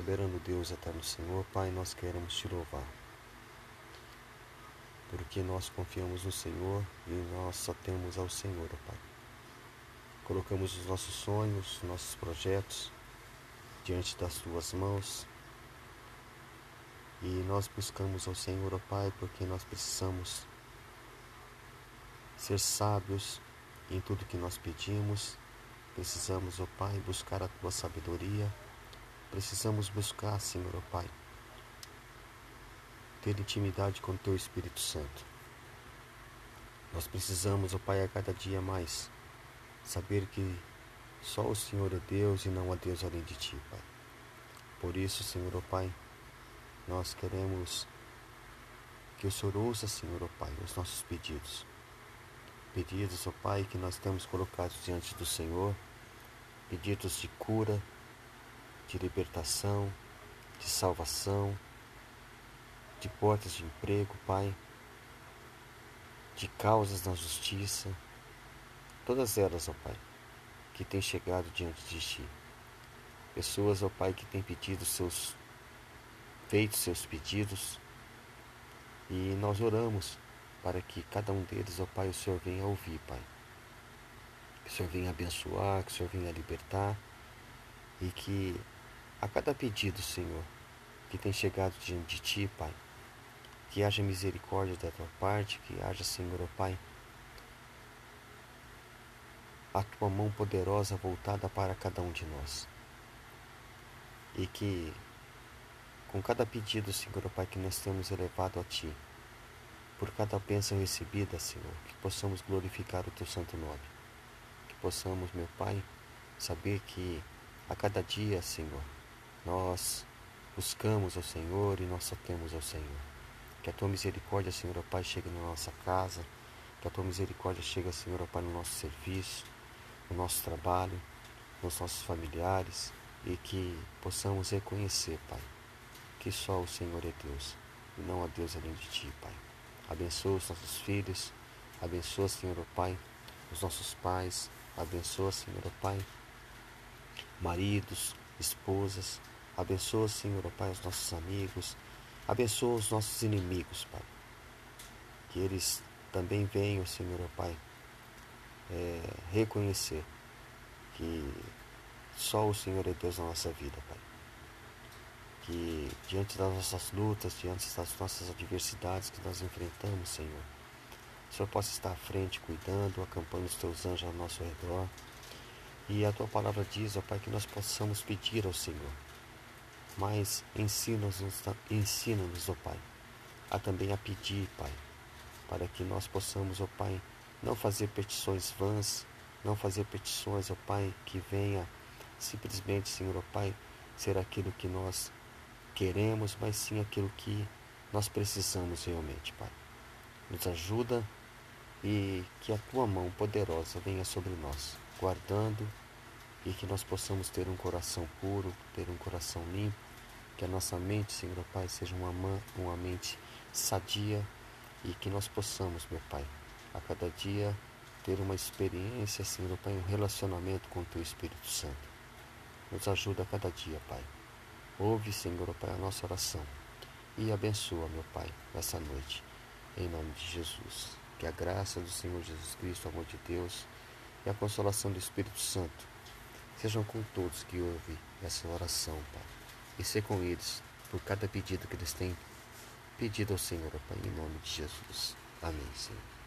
Soberano Deus, eterno Senhor, Pai, nós queremos te louvar. Porque nós confiamos no Senhor e nós só temos ao Senhor, Pai. Colocamos os nossos sonhos, nossos projetos diante das tuas mãos. E nós buscamos ao Senhor, Pai, porque nós precisamos ser sábios em tudo que nós pedimos. Precisamos, ó Pai, buscar a tua sabedoria Precisamos buscar, Senhor, ó Pai, ter intimidade com o Teu Espírito Santo. Nós precisamos, ó Pai, a cada dia mais saber que só o Senhor é Deus e não há Deus além de Ti, Pai. Por isso, Senhor, ó Pai, nós queremos que o Senhor ouça, Senhor, ó Pai, os nossos pedidos. Pedidos, ó Pai, que nós temos colocados diante do Senhor, pedidos de cura, de libertação, de salvação, de portas de emprego, Pai, de causas na justiça, todas elas, ó Pai, que têm chegado diante de Ti. Pessoas, ó Pai, que têm pedido seus, feito seus pedidos, e nós oramos para que cada um deles, ó Pai, o Senhor venha ouvir, Pai. Que o Senhor venha abençoar, que o Senhor venha libertar e que a cada pedido, Senhor, que tem chegado diante de Ti, Pai, que haja misericórdia da Tua parte, que haja, Senhor, ó Pai, a Tua mão poderosa voltada para cada um de nós. E que, com cada pedido, Senhor, ó Pai, que nós temos elevado a Ti, por cada bênção recebida, Senhor, que possamos glorificar o Teu santo nome. Que possamos, meu Pai, saber que a cada dia, Senhor, nós buscamos ao Senhor e nós só temos ao Senhor. Que a tua misericórdia, Senhor, ó Pai, chegue na nossa casa. Que a tua misericórdia chegue, Senhor, ó Pai, no nosso serviço, no nosso trabalho, nos nossos familiares. E que possamos reconhecer, Pai, que só o Senhor é Deus e não há Deus além de Ti, Pai. Abençoa os nossos filhos, abençoa, Senhor, ó Pai, os nossos pais, abençoa, Senhor, ó Pai, maridos, esposas, Abençoa, Senhor, ó Pai, os nossos amigos. Abençoa os nossos inimigos, Pai. Que eles também venham, Senhor, ó Pai, é, reconhecer que só o Senhor é Deus na nossa vida, Pai. Que diante das nossas lutas, diante das nossas adversidades que nós enfrentamos, Senhor, o Senhor possa estar à frente, cuidando, acampando os teus anjos ao nosso redor. E a tua palavra diz, ó Pai, que nós possamos pedir ao Senhor mas ensina-nos, ensina-nos, ó Pai, a também a pedir, Pai, para que nós possamos, ó Pai, não fazer petições vãs, não fazer petições, ó Pai, que venha simplesmente, Senhor, ó Pai, ser aquilo que nós queremos, mas sim aquilo que nós precisamos realmente, Pai. Nos ajuda e que a tua mão poderosa venha sobre nós, guardando e que nós possamos ter um coração puro, ter um coração limpo, que a nossa mente, Senhor Pai, seja uma, uma mente sadia e que nós possamos, meu Pai, a cada dia ter uma experiência, Senhor Pai, um relacionamento com o Teu Espírito Santo. Nos ajuda a cada dia, Pai. Ouve, Senhor Pai, a nossa oração e abençoa, meu Pai, nessa noite, em nome de Jesus. Que a graça do Senhor Jesus Cristo, o amor de Deus e a consolação do Espírito Santo sejam com todos que ouvem essa oração, Pai e ser com eles por cada pedido que eles têm pedido ao Senhor, Pai, em nome de Jesus. Amém, Senhor.